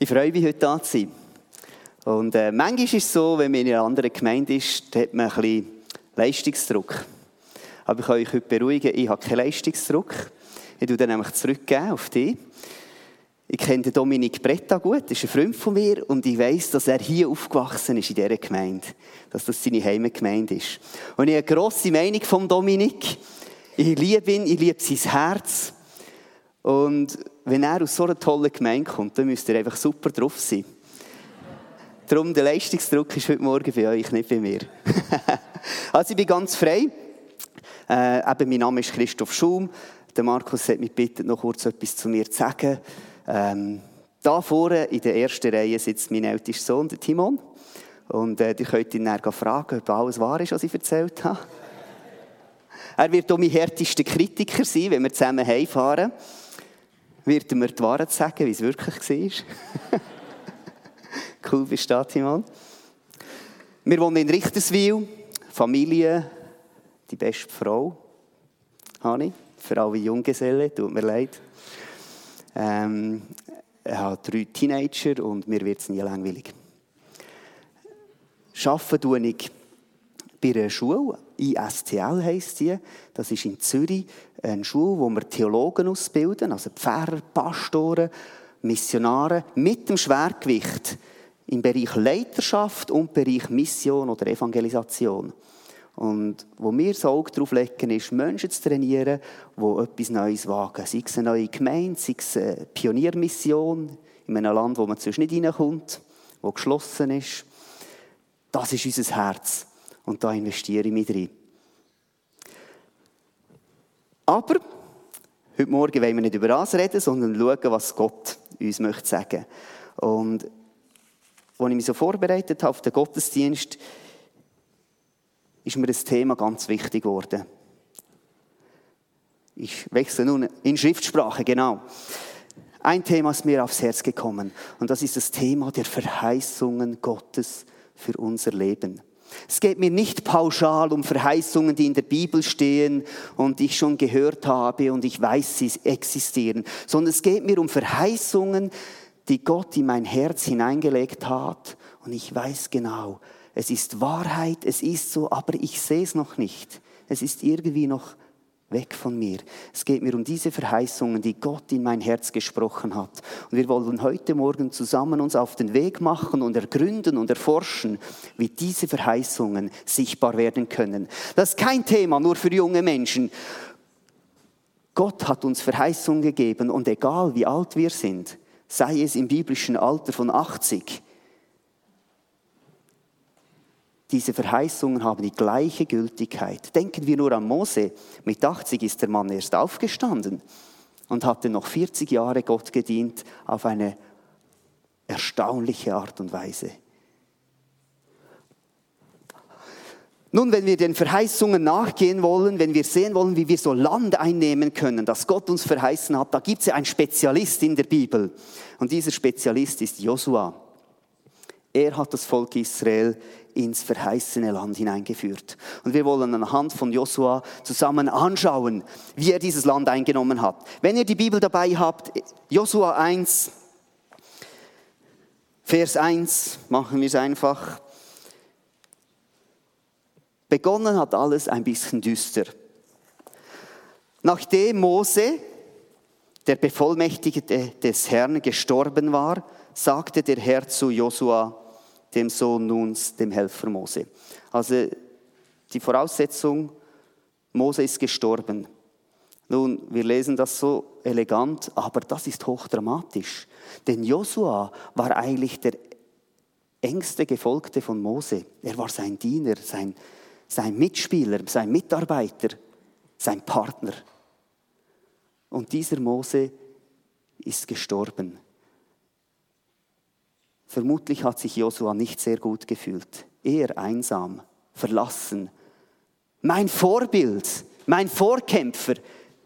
Ich freue mich, heute da zu sein. Und äh, manchmal ist es so, wenn man in einer anderen Gemeinde ist, hat man ein bisschen Leistungsdruck. Aber ich kann euch heute beruhigen, ich habe keinen Leistungsdruck. Ich tue dann nämlich zurückgeben auf dich. Ich kenne den Dominik Bretta gut, ist ein Freund von mir und ich weiß, dass er hier aufgewachsen ist in dieser Gemeinde. Dass das seine Heimatgemeinde ist. Und ich habe eine grosse Meinung vom Dominik. Ich liebe ihn, ich liebe sein Herz. Und wenn er aus so einer tollen Gemeinde kommt, dann müsst ihr einfach super drauf sein. Darum, der Leistungsdruck ist heute Morgen bei euch, nicht bei mir. also ich bin ganz frei. Äh, eben, mein Name ist Christoph Schum. Der Markus hat mich gebeten, noch kurz etwas zu mir zu sagen. Ähm, da vorne in der ersten Reihe sitzt mein ältester Sohn, der Timon. Und äh, ihr könnt ihn dann fragen, ob alles wahr ist, was ich erzählt habe. Er wird auch mein härtester Kritiker sein, wenn wir zusammen heimfahren wird mir die Wahrheit sagen, wie es wirklich war. cool, bist du da, Timon? Wir wohnen in Richterswil, Familie, die beste Frau, habe ich, für alle Junggesellen, tut mir leid. Ähm, ich habe drei Teenager und mir wird es nie langweilig. Arbeiten tue ich bei einer Schule, ISTL heisst die. Das ist in Zürich eine Schule, wo wir Theologen ausbilden, also Pfarrer, Pastoren, Missionare, mit dem Schwergewicht im Bereich Leiterschaft und Bereich Mission oder Evangelisation. Und wo wir das Auge darauf legen, ist, Menschen zu trainieren, die etwas Neues wagen. Sei es eine neue Gemeinde, sei es eine Pioniermission in einem Land, wo man sonst nicht reinkommt, wo geschlossen ist. Das ist unser Herz. Und da investiere ich mich drin. Aber heute Morgen wollen wir nicht über das reden, sondern schauen, was Gott uns möchte sagen. Und als ich mich so vorbereitet habe auf den Gottesdienst, ist mir das Thema ganz wichtig geworden. Ich wechsle nun in Schriftsprache, genau. Ein Thema ist mir aufs Herz gekommen und das ist das Thema der Verheißungen Gottes für unser Leben. Es geht mir nicht pauschal um Verheißungen, die in der Bibel stehen und ich schon gehört habe und ich weiß, sie existieren, sondern es geht mir um Verheißungen, die Gott in mein Herz hineingelegt hat und ich weiß genau, es ist Wahrheit, es ist so, aber ich sehe es noch nicht. Es ist irgendwie noch weg von mir. Es geht mir um diese Verheißungen, die Gott in mein Herz gesprochen hat. Und wir wollen heute Morgen zusammen uns auf den Weg machen und ergründen und erforschen, wie diese Verheißungen sichtbar werden können. Das ist kein Thema nur für junge Menschen. Gott hat uns Verheißungen gegeben und egal wie alt wir sind, sei es im biblischen Alter von 80, diese Verheißungen haben die gleiche Gültigkeit. Denken wir nur an Mose. Mit 80 ist der Mann erst aufgestanden und hatte noch 40 Jahre Gott gedient auf eine erstaunliche Art und Weise. Nun, wenn wir den Verheißungen nachgehen wollen, wenn wir sehen wollen, wie wir so Land einnehmen können, das Gott uns verheißen hat, da gibt es ja einen Spezialist in der Bibel. Und dieser Spezialist ist Josua. Er hat das Volk Israel ins verheißene Land hineingeführt. Und wir wollen anhand von Josua zusammen anschauen, wie er dieses Land eingenommen hat. Wenn ihr die Bibel dabei habt, Josua 1, Vers 1, machen wir es einfach. Begonnen hat alles ein bisschen düster. Nachdem Mose, der Bevollmächtigte des Herrn, gestorben war, sagte der Herr zu Josua, dem Sohn Nuns, dem Helfer Mose. Also die Voraussetzung, Mose ist gestorben. Nun, wir lesen das so elegant, aber das ist hochdramatisch. Denn Josua war eigentlich der engste Gefolgte von Mose. Er war sein Diener, sein, sein Mitspieler, sein Mitarbeiter, sein Partner. Und dieser Mose ist gestorben. Vermutlich hat sich Josua nicht sehr gut gefühlt. Eher einsam, verlassen. Mein Vorbild, mein Vorkämpfer,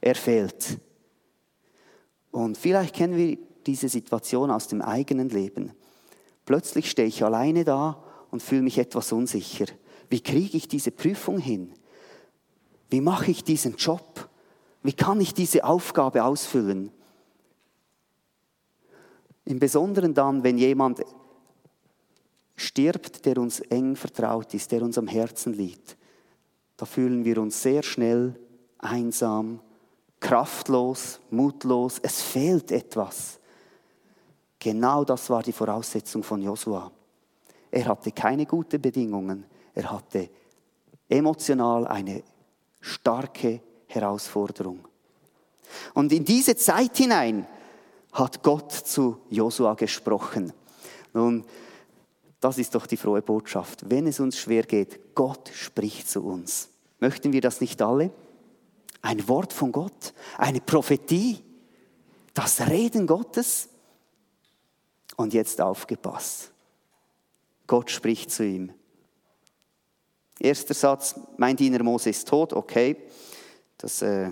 er fehlt. Und vielleicht kennen wir diese Situation aus dem eigenen Leben. Plötzlich stehe ich alleine da und fühle mich etwas unsicher. Wie kriege ich diese Prüfung hin? Wie mache ich diesen Job? Wie kann ich diese Aufgabe ausfüllen? Im Besonderen dann, wenn jemand stirbt, der uns eng vertraut ist, der uns am Herzen liegt, da fühlen wir uns sehr schnell einsam, kraftlos, mutlos. Es fehlt etwas. Genau das war die Voraussetzung von Josua. Er hatte keine guten Bedingungen. Er hatte emotional eine starke Herausforderung. Und in diese Zeit hinein hat Gott zu Josua gesprochen. Nun, das ist doch die frohe Botschaft. Wenn es uns schwer geht, Gott spricht zu uns. Möchten wir das nicht alle? Ein Wort von Gott, eine Prophetie, das Reden Gottes. Und jetzt aufgepasst. Gott spricht zu ihm. Erster Satz, mein Diener Mose ist tot, okay, das, äh,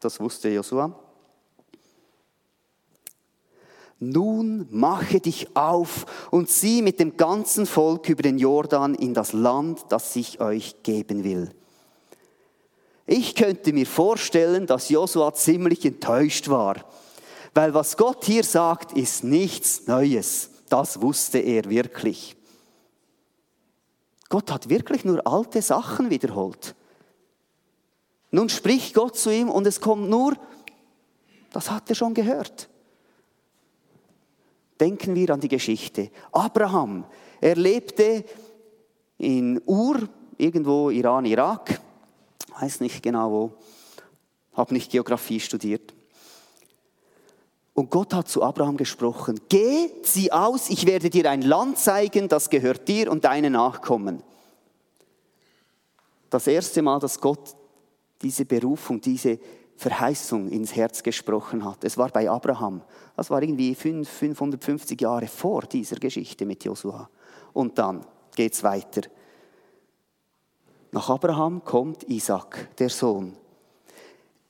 das wusste Josua. Nun mache dich auf und zieh mit dem ganzen Volk über den Jordan in das Land, das ich euch geben will. Ich könnte mir vorstellen, dass Josua ziemlich enttäuscht war, weil was Gott hier sagt, ist nichts Neues. Das wusste er wirklich. Gott hat wirklich nur alte Sachen wiederholt. Nun spricht Gott zu ihm und es kommt nur, das hat er schon gehört. Denken wir an die Geschichte. Abraham, er lebte in Ur, irgendwo Iran, Irak, weiß nicht genau wo, habe nicht Geografie studiert. Und Gott hat zu Abraham gesprochen, geh, zieh aus, ich werde dir ein Land zeigen, das gehört dir und deinen Nachkommen. Das erste Mal, dass Gott diese Berufung, diese Verheißung ins Herz gesprochen hat. Es war bei Abraham. Das war irgendwie 550 Jahre vor dieser Geschichte mit Josua. Und dann geht es weiter. Nach Abraham kommt Isaac, der Sohn.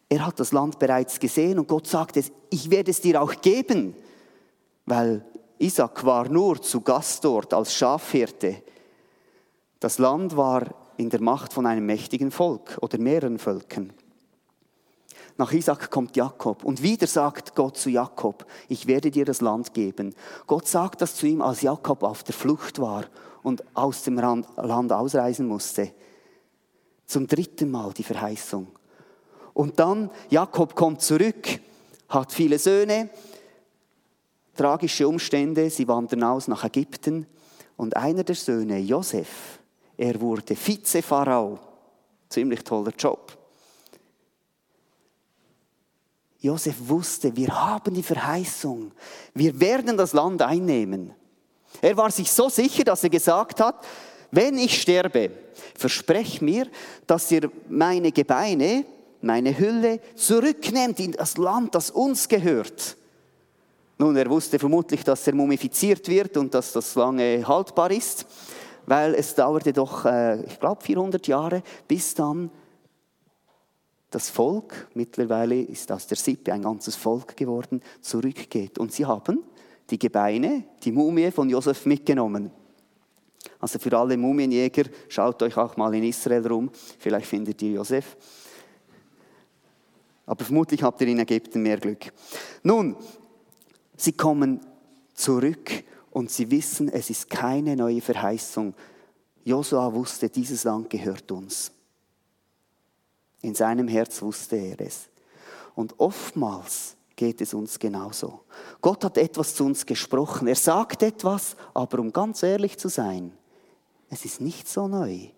Er hat das Land bereits gesehen und Gott sagt es, ich werde es dir auch geben, weil Isaac war nur zu Gast dort als Schafhirte. Das Land war in der Macht von einem mächtigen Volk oder mehreren Völkern. Nach Isaac kommt Jakob und wieder sagt Gott zu Jakob, ich werde dir das Land geben. Gott sagt das zu ihm, als Jakob auf der Flucht war und aus dem Land ausreisen musste. Zum dritten Mal die Verheißung. Und dann, Jakob kommt zurück, hat viele Söhne, tragische Umstände, sie wandern aus nach Ägypten und einer der Söhne, Josef, er wurde Vize-Pharao. Ziemlich toller Job. Josef wusste, wir haben die Verheißung. Wir werden das Land einnehmen. Er war sich so sicher, dass er gesagt hat, wenn ich sterbe, versprech mir, dass ihr meine Gebeine, meine Hülle zurücknehmt in das Land, das uns gehört. Nun, er wusste vermutlich, dass er mumifiziert wird und dass das lange haltbar ist, weil es dauerte doch, äh, ich glaube, 400 Jahre, bis dann das Volk, mittlerweile ist aus der Sippe ein ganzes Volk geworden, zurückgeht. Und sie haben die Gebeine, die Mumie von Josef mitgenommen. Also für alle Mumienjäger, schaut euch auch mal in Israel rum, vielleicht findet ihr Josef. Aber vermutlich habt ihr in Ägypten mehr Glück. Nun, sie kommen zurück und sie wissen, es ist keine neue Verheißung. Josua wusste, dieses Land gehört uns. In seinem Herz wusste er es. Und oftmals geht es uns genauso. Gott hat etwas zu uns gesprochen. Er sagt etwas, aber um ganz ehrlich zu sein, es ist nicht so neu.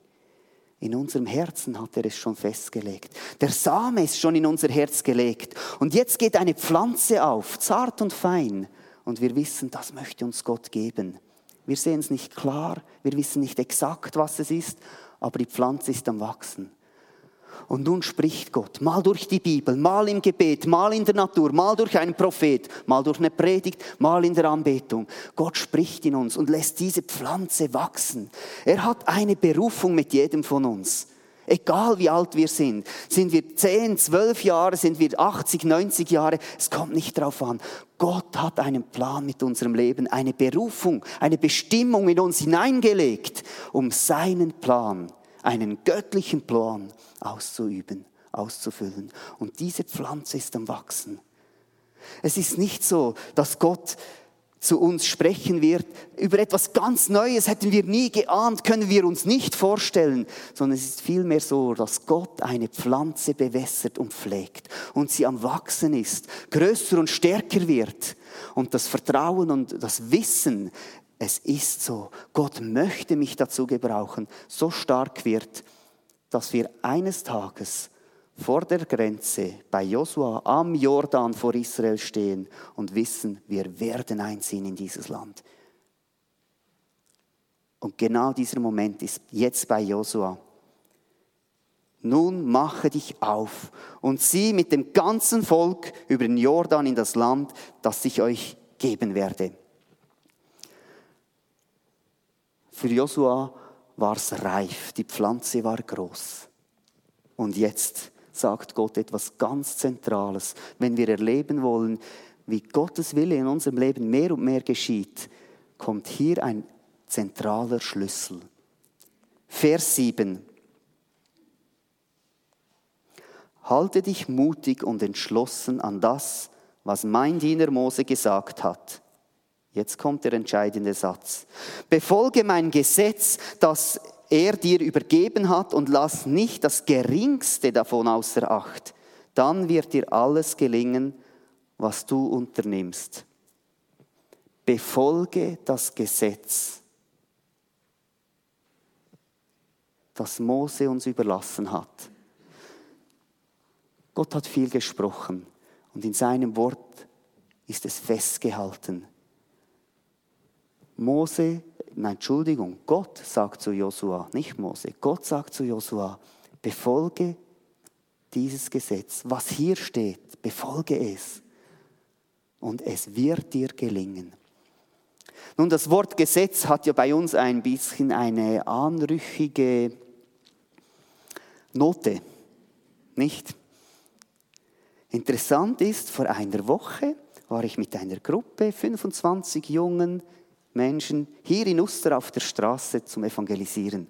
In unserem Herzen hat er es schon festgelegt. Der Same ist schon in unser Herz gelegt. Und jetzt geht eine Pflanze auf, zart und fein. Und wir wissen, das möchte uns Gott geben. Wir sehen es nicht klar, wir wissen nicht exakt, was es ist, aber die Pflanze ist am Wachsen. Und nun spricht Gott, mal durch die Bibel, mal im Gebet, mal in der Natur, mal durch einen Prophet, mal durch eine Predigt, mal in der Anbetung. Gott spricht in uns und lässt diese Pflanze wachsen. Er hat eine Berufung mit jedem von uns. Egal wie alt wir sind, sind wir 10, 12 Jahre, sind wir 80, 90 Jahre, es kommt nicht darauf an. Gott hat einen Plan mit unserem Leben, eine Berufung, eine Bestimmung in uns hineingelegt, um seinen Plan einen göttlichen Plan auszuüben, auszufüllen. Und diese Pflanze ist am Wachsen. Es ist nicht so, dass Gott zu uns sprechen wird. Über etwas ganz Neues hätten wir nie geahnt, können wir uns nicht vorstellen, sondern es ist vielmehr so, dass Gott eine Pflanze bewässert und pflegt und sie am Wachsen ist, größer und stärker wird und das Vertrauen und das Wissen, es ist so, Gott möchte mich dazu gebrauchen, so stark wird, dass wir eines Tages vor der Grenze bei Josua am Jordan vor Israel stehen und wissen, wir werden einziehen in dieses Land. Und genau dieser Moment ist jetzt bei Josua. Nun mache dich auf und sieh mit dem ganzen Volk über den Jordan in das Land, das ich euch geben werde. Für Josua war es reif, die Pflanze war groß. Und jetzt sagt Gott etwas ganz Zentrales. Wenn wir erleben wollen, wie Gottes Wille in unserem Leben mehr und mehr geschieht, kommt hier ein zentraler Schlüssel. Vers 7. Halte dich mutig und entschlossen an das, was mein Diener Mose gesagt hat. Jetzt kommt der entscheidende Satz. Befolge mein Gesetz, das er dir übergeben hat und lass nicht das Geringste davon außer Acht. Dann wird dir alles gelingen, was du unternimmst. Befolge das Gesetz, das Mose uns überlassen hat. Gott hat viel gesprochen und in seinem Wort ist es festgehalten. Mose nein, Entschuldigung, Gott sagt zu Josua, nicht Mose, Gott sagt zu Josua, befolge dieses Gesetz, was hier steht, befolge es und es wird dir gelingen. Nun, das Wort Gesetz hat ja bei uns ein bisschen eine anrüchige Note, nicht? Interessant ist, vor einer Woche war ich mit einer Gruppe, 25 Jungen, Menschen hier in Uster auf der Straße zum Evangelisieren.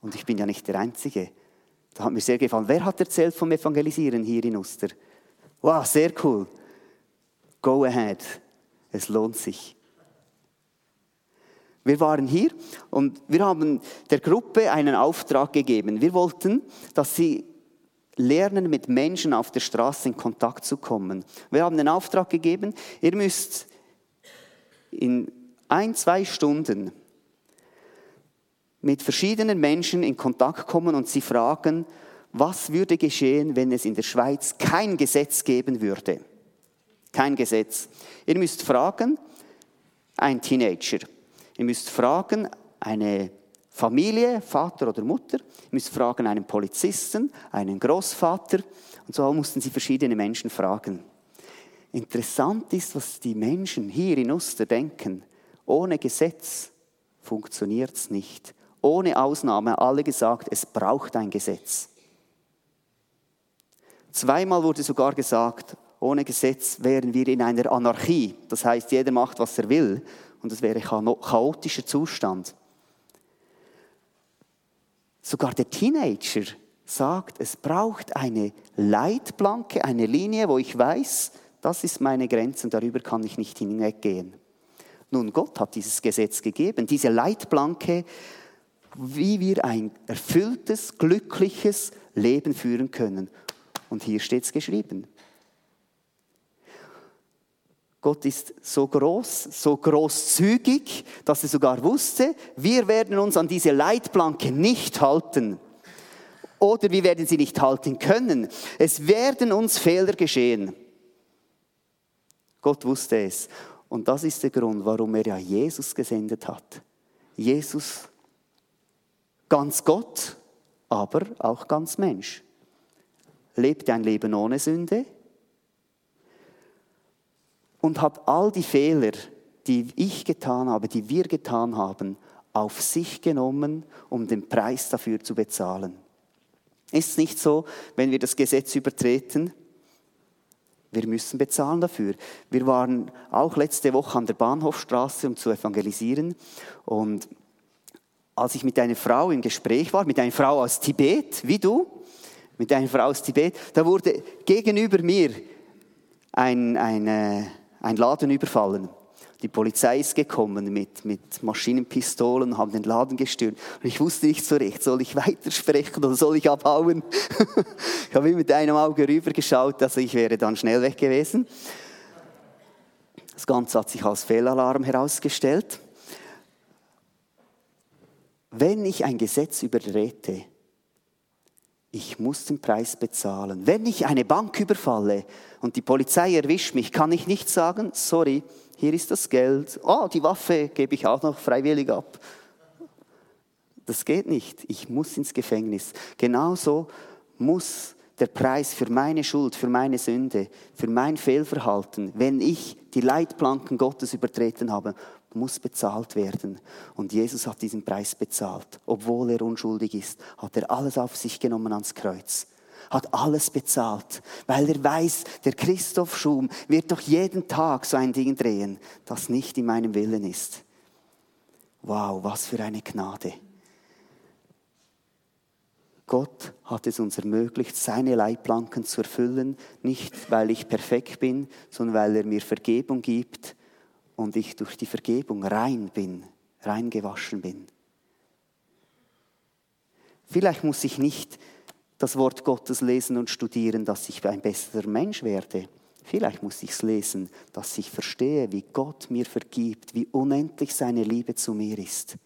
Und ich bin ja nicht der Einzige. Da hat mir sehr gefallen. Wer hat erzählt vom Evangelisieren hier in Uster? Wow, sehr cool. Go ahead. Es lohnt sich. Wir waren hier und wir haben der Gruppe einen Auftrag gegeben. Wir wollten, dass sie lernen, mit Menschen auf der Straße in Kontakt zu kommen. Wir haben den Auftrag gegeben, ihr müsst in ein, zwei Stunden mit verschiedenen Menschen in Kontakt kommen und sie fragen, was würde geschehen, wenn es in der Schweiz kein Gesetz geben würde? Kein Gesetz. Ihr müsst fragen, ein Teenager. Ihr müsst fragen, eine Familie, Vater oder Mutter. Ihr müsst fragen, einen Polizisten, einen Großvater. Und so mussten sie verschiedene Menschen fragen. Interessant ist, was die Menschen hier in Uster denken. Ohne Gesetz funktioniert es nicht. Ohne Ausnahme alle gesagt, es braucht ein Gesetz. Zweimal wurde sogar gesagt, ohne Gesetz wären wir in einer Anarchie. Das heißt, jeder macht, was er will. Und es wäre ein chaotischer Zustand. Sogar der Teenager sagt, es braucht eine Leitplanke, eine Linie, wo ich weiß, das ist meine Grenze und darüber kann ich nicht hinweggehen. Nun, Gott hat dieses Gesetz gegeben, diese Leitplanke, wie wir ein erfülltes, glückliches Leben führen können. Und hier steht es geschrieben. Gott ist so groß, so großzügig, dass er sogar wusste, wir werden uns an diese Leitplanke nicht halten. Oder wir werden sie nicht halten können. Es werden uns Fehler geschehen. Gott wusste es. Und das ist der Grund, warum er ja Jesus gesendet hat. Jesus, ganz Gott, aber auch ganz Mensch. Lebte ein Leben ohne Sünde und hat all die Fehler, die ich getan habe, die wir getan haben, auf sich genommen, um den Preis dafür zu bezahlen. Ist es nicht so, wenn wir das Gesetz übertreten, wir müssen bezahlen dafür. Wir waren auch letzte Woche an der Bahnhofstraße, um zu evangelisieren. Und als ich mit einer Frau im Gespräch war, mit einer Frau aus Tibet, wie du, mit einer Frau aus Tibet, da wurde gegenüber mir ein, ein, ein Laden überfallen. Die Polizei ist gekommen mit, mit Maschinenpistolen, haben den Laden gestürmt. Und ich wusste nicht so recht, soll ich weitersprechen oder soll ich abhauen? ich habe mit einem Auge rübergeschaut, also ich wäre dann schnell weg gewesen. Das Ganze hat sich als Fehlalarm herausgestellt. Wenn ich ein Gesetz übertrete, ich muss den Preis bezahlen. Wenn ich eine Bank überfalle und die Polizei erwischt mich, kann ich nicht sagen, sorry, hier ist das Geld, oh, die Waffe gebe ich auch noch freiwillig ab. Das geht nicht. Ich muss ins Gefängnis. Genauso muss der Preis für meine Schuld, für meine Sünde, für mein Fehlverhalten, wenn ich die Leitplanken Gottes übertreten habe, muss bezahlt werden. Und Jesus hat diesen Preis bezahlt. Obwohl er unschuldig ist, hat er alles auf sich genommen ans Kreuz hat alles bezahlt, weil er weiß, der Christoph Schum wird doch jeden Tag so ein Ding drehen, das nicht in meinem Willen ist. Wow, was für eine Gnade. Gott hat es uns ermöglicht, seine Leitplanken zu erfüllen, nicht weil ich perfekt bin, sondern weil er mir Vergebung gibt und ich durch die Vergebung rein bin, rein gewaschen bin. Vielleicht muss ich nicht das Wort Gottes lesen und studieren, dass ich ein besserer Mensch werde. Vielleicht muss ich es lesen, dass ich verstehe, wie Gott mir vergibt, wie unendlich seine Liebe zu mir ist,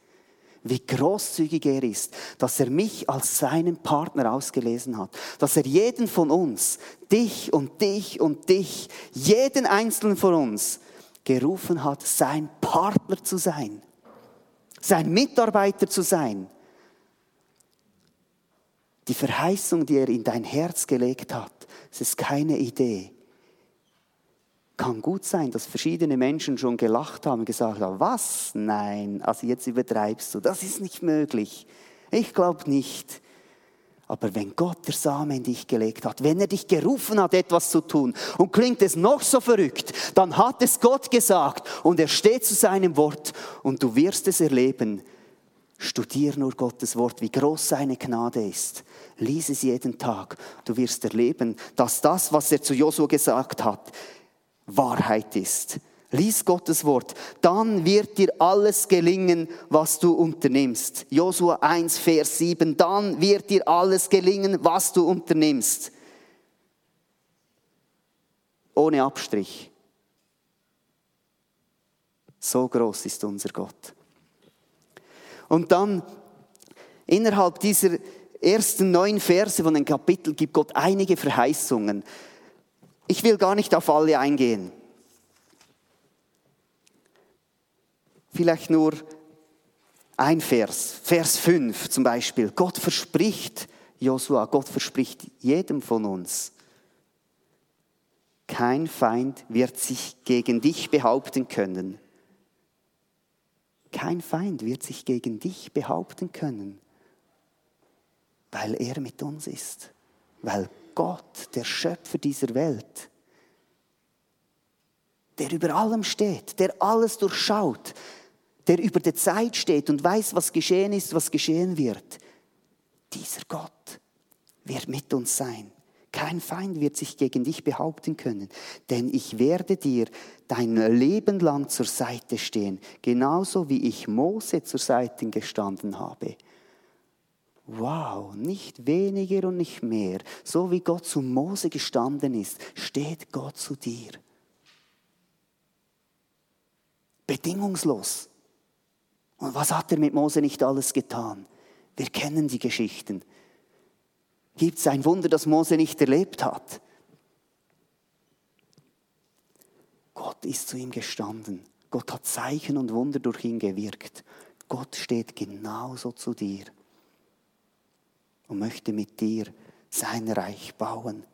wie großzügig er ist, dass er mich als seinen Partner ausgelesen hat, dass er jeden von uns, dich und dich und dich, jeden einzelnen von uns gerufen hat, sein Partner zu sein, sein Mitarbeiter zu sein die Verheißung, die er in dein Herz gelegt hat, es ist keine Idee. Kann gut sein, dass verschiedene Menschen schon gelacht haben gesagt haben, was? Nein, also jetzt übertreibst du, das ist nicht möglich. Ich glaube nicht. Aber wenn Gott der Samen in dich gelegt hat, wenn er dich gerufen hat, etwas zu tun, und klingt es noch so verrückt, dann hat es Gott gesagt und er steht zu seinem Wort und du wirst es erleben, Studier nur Gottes Wort, wie groß seine Gnade ist. Lies es jeden Tag. Du wirst erleben, dass das, was er zu Josua gesagt hat, Wahrheit ist. Lies Gottes Wort, dann wird dir alles gelingen, was du unternimmst. Josua 1, Vers 7, dann wird dir alles gelingen, was du unternimmst. Ohne Abstrich. So groß ist unser Gott. Und dann innerhalb dieser ersten neun Verse von dem Kapitel gibt Gott einige Verheißungen. Ich will gar nicht auf alle eingehen. Vielleicht nur ein Vers, Vers 5 zum Beispiel. Gott verspricht, Josua, Gott verspricht jedem von uns, kein Feind wird sich gegen dich behaupten können. Kein Feind wird sich gegen dich behaupten können, weil er mit uns ist, weil Gott, der Schöpfer dieser Welt, der über allem steht, der alles durchschaut, der über der Zeit steht und weiß, was geschehen ist, was geschehen wird, dieser Gott wird mit uns sein. Kein Feind wird sich gegen dich behaupten können, denn ich werde dir dein Leben lang zur Seite stehen, genauso wie ich Mose zur Seite gestanden habe. Wow, nicht weniger und nicht mehr. So wie Gott zu Mose gestanden ist, steht Gott zu dir. Bedingungslos. Und was hat er mit Mose nicht alles getan? Wir kennen die Geschichten. Gibt es ein Wunder, das Mose nicht erlebt hat? Gott ist zu ihm gestanden. Gott hat Zeichen und Wunder durch ihn gewirkt. Gott steht genauso zu dir und möchte mit dir sein Reich bauen.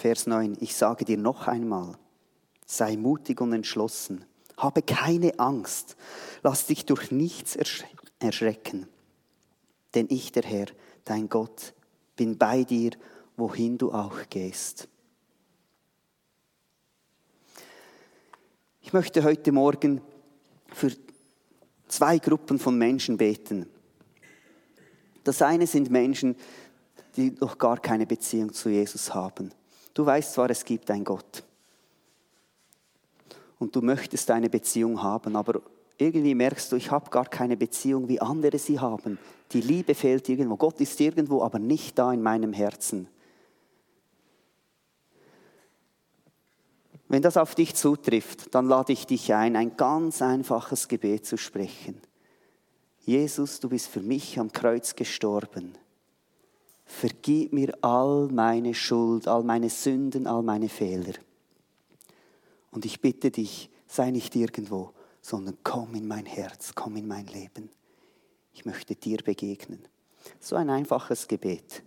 Vers 9, ich sage dir noch einmal, sei mutig und entschlossen, habe keine Angst, lass dich durch nichts erschrecken, denn ich, der Herr, dein Gott, bin bei dir, wohin du auch gehst. Ich möchte heute Morgen für zwei Gruppen von Menschen beten. Das eine sind Menschen, die noch gar keine Beziehung zu Jesus haben. Du weißt zwar, es gibt einen Gott. Und du möchtest eine Beziehung haben, aber irgendwie merkst du, ich habe gar keine Beziehung, wie andere sie haben. Die Liebe fehlt irgendwo. Gott ist irgendwo, aber nicht da in meinem Herzen. Wenn das auf dich zutrifft, dann lade ich dich ein, ein ganz einfaches Gebet zu sprechen. Jesus, du bist für mich am Kreuz gestorben. Vergib mir all meine Schuld, all meine Sünden, all meine Fehler. Und ich bitte dich, sei nicht irgendwo, sondern komm in mein Herz, komm in mein Leben. Ich möchte dir begegnen. So ein einfaches Gebet.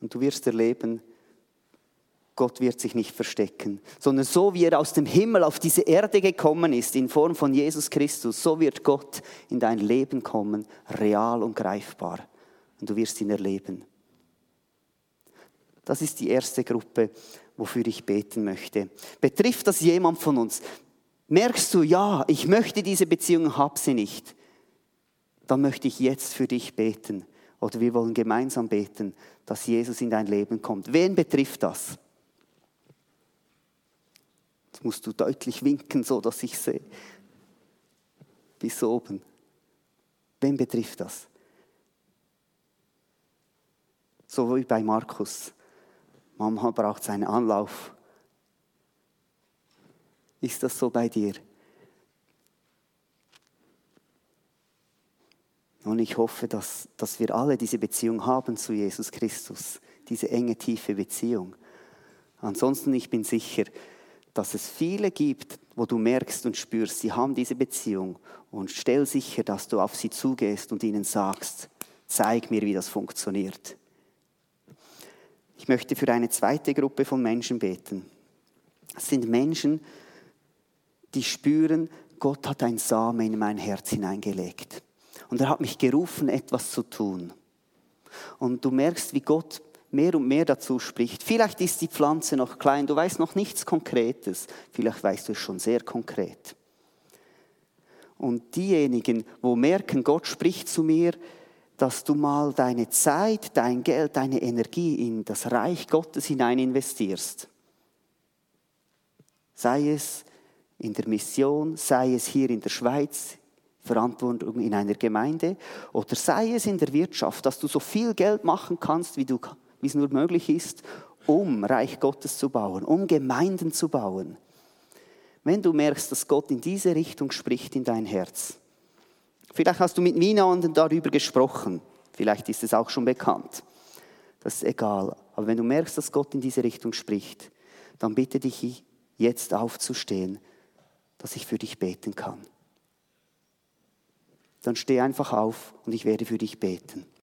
Und du wirst erleben, Gott wird sich nicht verstecken, sondern so wie er aus dem Himmel auf diese Erde gekommen ist, in Form von Jesus Christus, so wird Gott in dein Leben kommen, real und greifbar. Und du wirst ihn erleben. Das ist die erste Gruppe, wofür ich beten möchte. Betrifft das jemand von uns? Merkst du, ja, ich möchte diese Beziehung, hab sie nicht. Dann möchte ich jetzt für dich beten. Oder wir wollen gemeinsam beten, dass Jesus in dein Leben kommt. Wen betrifft das? Jetzt musst du deutlich winken, so dass ich sehe. Bis oben. Wen betrifft das? So wie bei Markus. Manchmal braucht es einen Anlauf. Ist das so bei dir? Und ich hoffe, dass, dass wir alle diese Beziehung haben zu Jesus Christus, diese enge, tiefe Beziehung. Ansonsten, ich bin sicher, dass es viele gibt, wo du merkst und spürst, sie haben diese Beziehung und stell sicher, dass du auf sie zugehst und ihnen sagst, zeig mir, wie das funktioniert. Ich möchte für eine zweite Gruppe von Menschen beten. Es sind Menschen, die spüren, Gott hat ein Samen in mein Herz hineingelegt. Und er hat mich gerufen, etwas zu tun. Und du merkst, wie Gott mehr und mehr dazu spricht. Vielleicht ist die Pflanze noch klein, du weißt noch nichts Konkretes, vielleicht weißt du es schon sehr konkret. Und diejenigen, wo merken, Gott spricht zu mir, dass du mal deine Zeit, dein Geld, deine Energie in das Reich Gottes hinein investierst. Sei es in der Mission, sei es hier in der Schweiz, Verantwortung in einer Gemeinde, oder sei es in der Wirtschaft, dass du so viel Geld machen kannst, wie du wie es nur möglich ist, um Reich Gottes zu bauen, um Gemeinden zu bauen. Wenn du merkst, dass Gott in diese Richtung spricht in dein Herz, vielleicht hast du mit niemandem darüber gesprochen, vielleicht ist es auch schon bekannt, das ist egal. Aber wenn du merkst, dass Gott in diese Richtung spricht, dann bitte dich jetzt aufzustehen, dass ich für dich beten kann. Dann steh einfach auf und ich werde für dich beten.